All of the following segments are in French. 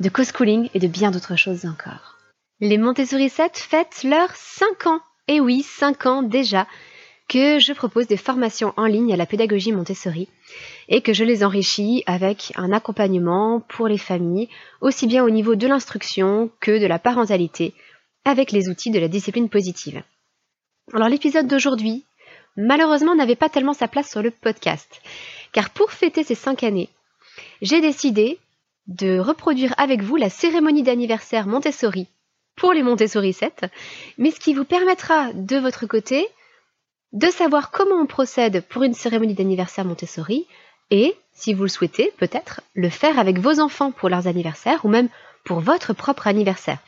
de co-schooling et de bien d'autres choses encore. Les Montessori 7 fêtent leurs 5 ans. Et oui, 5 ans déjà que je propose des formations en ligne à la pédagogie Montessori et que je les enrichis avec un accompagnement pour les familles, aussi bien au niveau de l'instruction que de la parentalité, avec les outils de la discipline positive. Alors l'épisode d'aujourd'hui, malheureusement, n'avait pas tellement sa place sur le podcast, car pour fêter ces cinq années, j'ai décidé de reproduire avec vous la cérémonie d'anniversaire Montessori pour les Montessori 7, mais ce qui vous permettra de votre côté de savoir comment on procède pour une cérémonie d'anniversaire Montessori et, si vous le souhaitez, peut-être le faire avec vos enfants pour leurs anniversaires ou même pour votre propre anniversaire.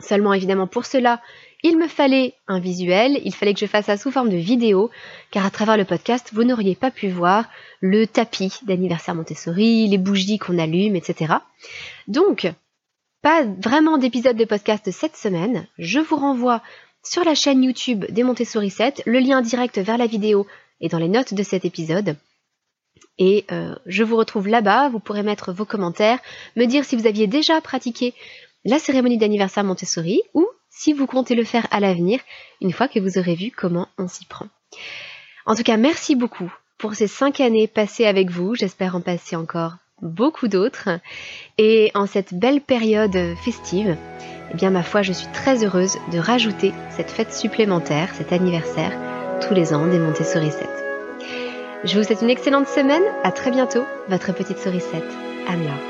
Seulement évidemment pour cela, il me fallait un visuel, il fallait que je fasse ça sous forme de vidéo, car à travers le podcast, vous n'auriez pas pu voir le tapis d'anniversaire Montessori, les bougies qu'on allume, etc. Donc, pas vraiment d'épisode de podcast cette semaine. Je vous renvoie sur la chaîne YouTube des Montessori 7. Le lien direct vers la vidéo est dans les notes de cet épisode. Et euh, je vous retrouve là-bas. Vous pourrez mettre vos commentaires, me dire si vous aviez déjà pratiqué la cérémonie d'anniversaire Montessori ou si vous comptez le faire à l'avenir une fois que vous aurez vu comment on s'y prend. En tout cas, merci beaucoup pour ces cinq années passées avec vous. J'espère en passer encore beaucoup d'autres. Et en cette belle période festive, eh bien ma foi, je suis très heureuse de rajouter cette fête supplémentaire, cet anniversaire, tous les ans des Montessori 7. Je vous souhaite une excellente semaine, à très bientôt, votre petite sourisette, Anne-Laure.